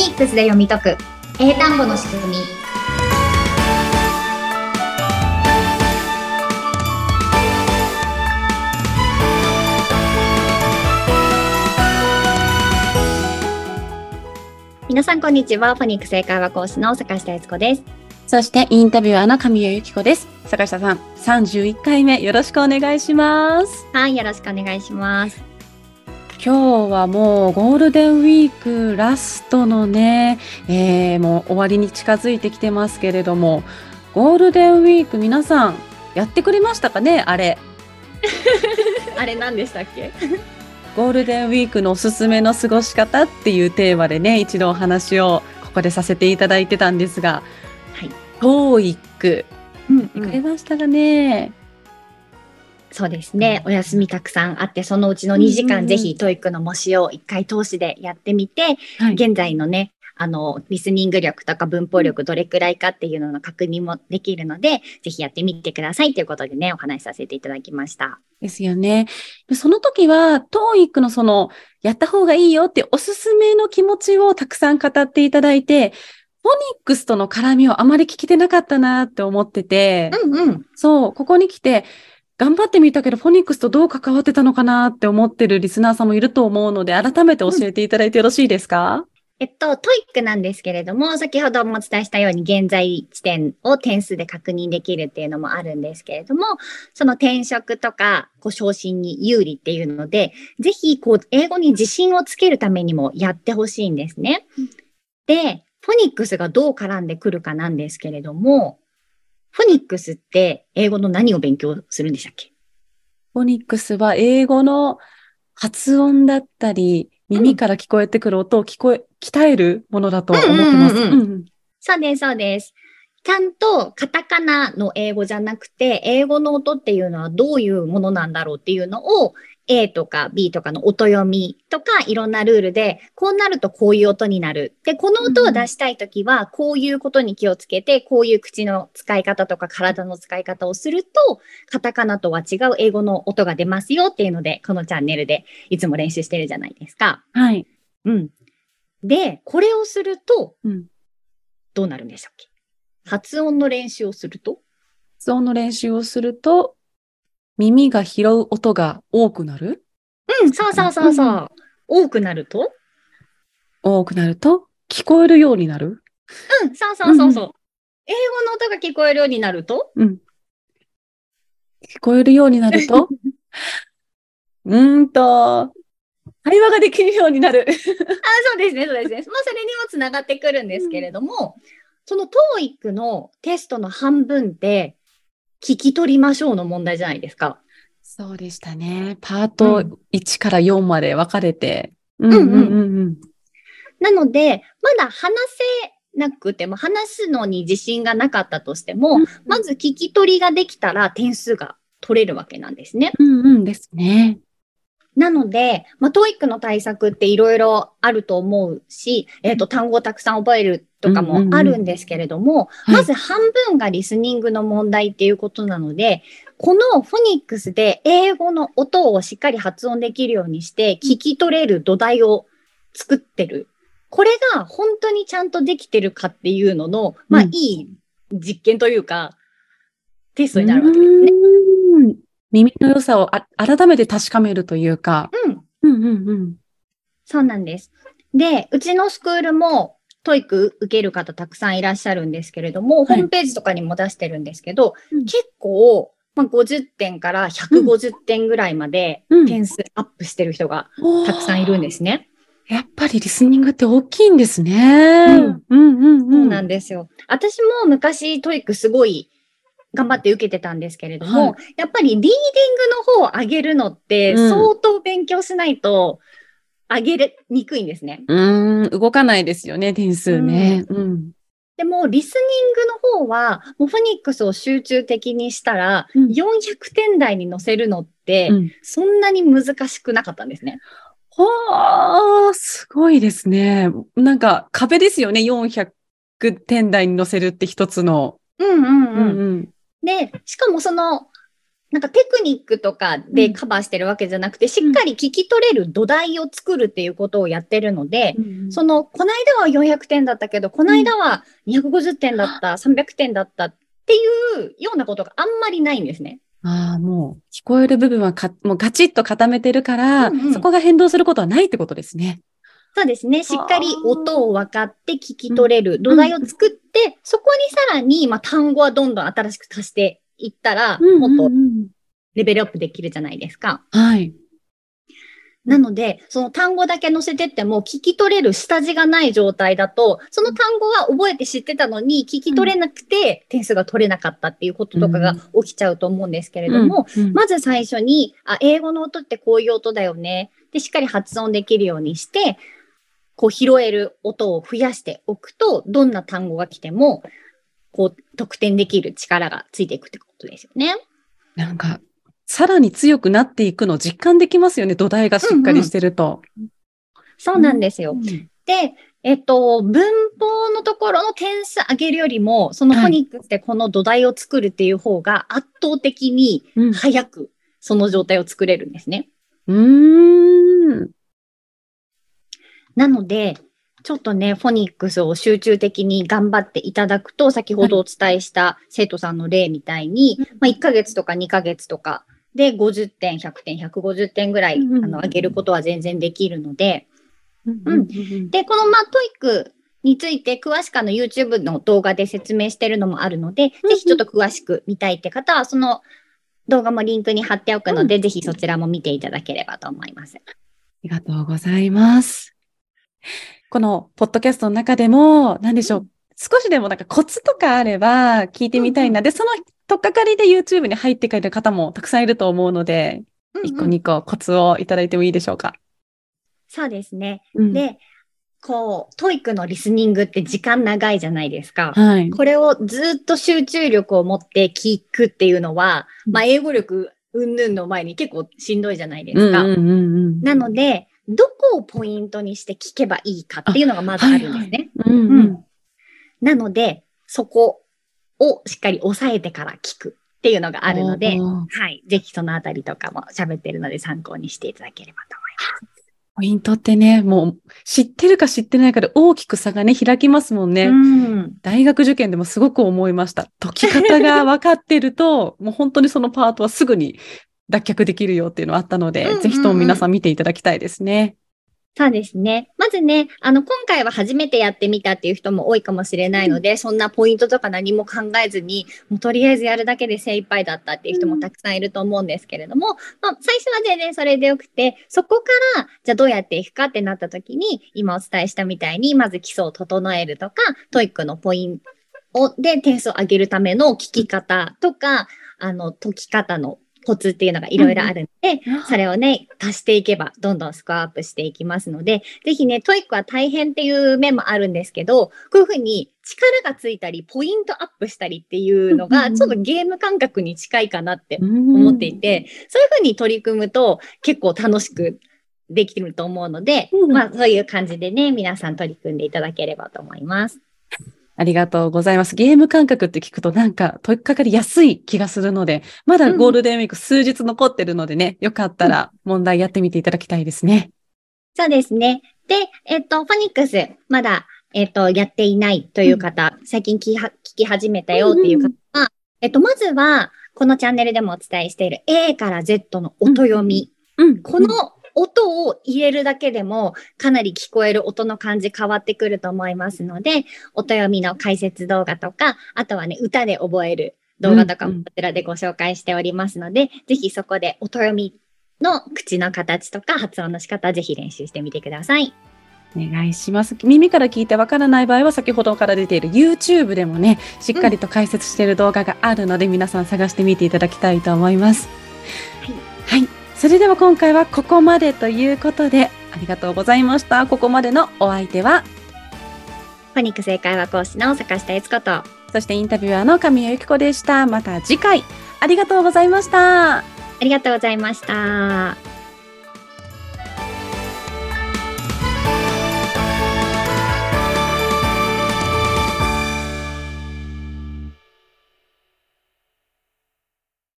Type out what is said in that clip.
ニックスで読み解く。英単語の仕組み。皆さんこんにちは。フォニックス英会話講師の坂下悦子です。そしてインタビュアーの神谷由紀子です。坂下さん、31回目よろしくお願いします。はいよろしくお願いします今日はもうゴールデンウィークラストのね、えー、もう終わりに近づいてきてますけれども、ゴールデンウィーク皆さんやってくれましたかね？あれ。あれ何でしたっけ？ゴールデンウィークのおすすめの過ごし方っていうテーマでね、一度お話をここでさせていただいてたんですが、はい。TOEIC、うん、くれましたかね、そうですね。お休みたくさんあって、そのうちの2時間、ぜひ、 TOEIC の模試を1回通しでやってみて、はい現在のね、あの、リスニング力とか文法力どれくらいかっていうのの確認もできるので、ぜひやってみてくださいということでね、お話しさせていただきました。ですよね。でその時は、TOEIC のその、やった方がいいよっておすすめの気持ちをたくさん語っていただいて、フォニックスとの絡みをあまり聞けてなかったなって思ってて、うんうん。そう、ここに来て、頑張ってみたけど、フォニックスとどう関わってたのかなって思ってるリスナーさんもいると思うので、改めて教えていただいてよろしいですか、えっと、トイックなんですけれども、先ほどもお伝えしたように現在地点を点数で確認できるっていうのもあるんですけれども、その転職とか、こう昇進に有利っていうので、ぜひ、こう、英語に自信をつけるためにもやってほしいんですね。で、フォニックスがどう絡んでくるかなんですけれども、フォニックスって英語の何を勉強するんでしたっけ？フォニックスは英語の発音だったり、耳から聞こえてくる音を聞こえ、鍛えるものだと思ってます。そうです、そうです。ちゃんとカタカナの英語じゃなくて、英語の音っていうのはどういうものなんだろうっていうのを A とか B とかの音読みとかいろんなルールで、こうなるとこういう音になる。で、この音を出したいときは、こういうことに気をつけて、こういう口の使い方とか体の使い方をすると、カタカナとは違う英語の音が出ますよっていうので、このチャンネルでいつも練習してるじゃないですか。はい。うん。で、これをすると、うんどうなるんでしたっけ？発音の練習をすると？発音の練習をすると、耳が拾う音が多くなる？うん、そうそうそうそう。多くなると？多くなると、聞こえるようになる？うん、そうそうそうそう。英語の音が聞こえるようになると？うん。聞こえるようになると、うーんと、会話ができるようになる。あ、そうですね、そうですね。まあ、それにもつながってくるんですけれども、その TOEIC のテストの半分って、聞き取りましょうの問題じゃないですか。そうでしたね。パート1から4まで分かれて。うんんうんうん。なので、まだ話せなくても、話すのに自信がなかったとしても、まず聞き取りができたら点数が取れるわけなんですね。うんうんですね。なので、まあ、 TOEIC の対策っていろいろあると思うし、えっ、と、単語をたくさん覚えるとかもあるんですけれども、はい。まず半分がリスニングの問題っていうことなので、このフォニックスで英語の音をしっかり発音できるようにして、聞き取れる土台を作ってる。これが本当にちゃんとできてるかっていうのの、まあ、うん。いい実験というか、テストになるわけですね。耳の良さをあ改めて確かめるというか。うん。うんうんうん。そうなんです。で、うちのスクールも、 TOEIC 受ける方たくさんいらっしゃるんですけれども、はいホームページとかにも出してるんですけど、うん結構、まあ、50点から150点ぐらいまでうん点数アップしてる人がたくさんいるんですね。やっぱりリスニングって大きいんですね。うんうんうんうん。そうなんですよ。私も昔 TOEIC すごい頑張って受けてたんですけれども、はいやっぱりリーディングの方を上げるのってうん相当勉強しないと上げにくいんですね。うーん、動かないですよね、点数ね。うん。でも、リスニングの方は、もうフォニックスを集中的にしたら、うん400点台に乗せるのって、うんそんなに難しくなかったんですね。はあ、すごいですね。なんか壁ですよね、400点台に乗せるって一つの。うんうんうん。うんうん。で、しかもその、なんかテクニックとかでカバーしてるわけじゃなくて、しっかり聞き取れる土台を作るっていうことをやってるので、その、この間は400点だったけど、この間は250点だった、300点だったっていうようなことがあんまりないんですね。ああ、もう聞こえる部分はかもうガチッと固めてるから、うんうんそこが変動することはないってことですね。そうですね。しっかり音を分かって聞き取れる土台を作って、そこにさらに、まあ、単語はどんどん新しく足していったら、もっとうんレベルアップできるじゃないですか。はい。なので、その単語だけ載せてっても、聞き取れる下地がない状態だと、その単語は覚えて知ってたのに、聞き取れなくて、点数が取れなかったっていうこととかが起きちゃうと思うんですけれども、うん、うんまず最初に、あ、英語の音ってこういう音だよね。で、しっかり発音できるようにして、こう拾える音を増やしておくと、どんな単語が来ても、こう、得点できる力がついていくってことですよね。なんか、さらに強くなっていくのを実感できますよね。土台がしっかりしてると。そうなんですよ。うんで、えっと、文法のところの点数上げるよりも、そのフォニックスでこの土台を作るっていう方が圧倒的にうん早くその状態を作れるんですね。うーん。なので、ちょっとね、フォニックスを集中的に頑張っていただくと、先ほどお伝えした生徒さんの例みたいに、まあ、1ヶ月とか2ヶ月とかで50点、100点、150点ぐらい、うんうんあの上げることは全然できるので、うんうんで、このまあ、 TOEIC について詳しくあの YouTube の動画で説明してるのもあるので、うんぜひちょっと詳しく見たいって方は、その動画もリンクに貼っておくので、ぜひそちらも見ていただければと思います。ありがとうございます。このポッドキャストの中でも、何でしょう、少しでもなんかコツとかあれば聞いてみたいな。で、そのとっかかりで YouTube に入ってくれる方もたくさんいると思うので、一個うんうん二個コツをいただいてもいいでしょうか？そうですね。うん、で、こう、 TOEIC のリスニングって時間長いじゃないですか。はい。これをずっと集中力を持って聞くっていうのは、うんまあ、英語力うんぬんの前に結構しんどいじゃないですか。うんうんうんうん。なので、どこをポイントにして聞けばいいかっていうのがまずあるんですね。なので、そこをしっかり押さえてから聞くっていうのがあるので、はい。ぜひそのあたりとかも喋ってるので参考にしていただければと思います。ポイントってね、もう知ってるか知ってないかで大きく差がね、開きますもんね。うん。大学受験でもすごく思いました。解き方が分かってると、もう本当にそのパートはすぐに脱却できるよっていうのはあったので、うんうんうんぜひとも皆さん見ていただきたいですね。そうですね。まずね、あの、今回は初めてやってみたっていう人も多いかもしれないので、そんなポイントとか何も考えずに、もうとりあえずやるだけで精一杯だったっていう人もたくさんいると思うんですけれども、まあ、最初は全然それでよくて、そこから、じゃあどうやっていくかってなった時に、今お伝えしたみたいに、まず基礎を整えるとか、 TOEIC のポイントで点数を上げるための聞き方とか、あの、解き方のコツっていうのがいろいろあるんで、それをね、足していけば、どんどんスコアアップしていきますので、ぜひね、 TOEIC は大変っていう面もあるんですけど、こういうふうに力がついたり、ポイントアップしたりっていうのが、うんうんうん。ちょっとゲーム感覚に近いかなって思っていて、そういうふうに取り組むと結構楽しくできると思うので、うん。まあそういう感じでね、皆さん取り組んでいただければと思います。ありがとうございます。ゲーム感覚って聞くとなんか取り掛かりやすい気がするので、まだゴールデンウィーク数日残ってるのでね、よかったら問題やってみていただきたいですね。そうですね。で、えっと、フォニックス、まだ、えっと、やっていないという方、最近聞きは聞き始めたよっていう方は、えっと、まずは、このチャンネルでもお伝えしている A から Z の音読み。うん。この音を入れるだけでも、かなり聞こえる音の感じ変わってくると思いますので、音読みの解説動画とか、あとはね、歌で覚える動画とかうんうんもこちらでご紹介しておりますので、ぜひそこで音読みの口の形とか発音の仕方、ぜひ練習してみてください。お願いします。耳から聞いてわからない場合は先ほどから出ている YouTube でもね、しっかりと解説している動画があるので、皆さん探してみていただきたいと思います。はい。それでは今回はここまでということで、ありがとうございました。ここまでのお相手は、フォニック正解は講師の坂下悦子と、そしてインタビュアーの神谷由紀子でした。また次回、ありがとうございました。ありがとうございました。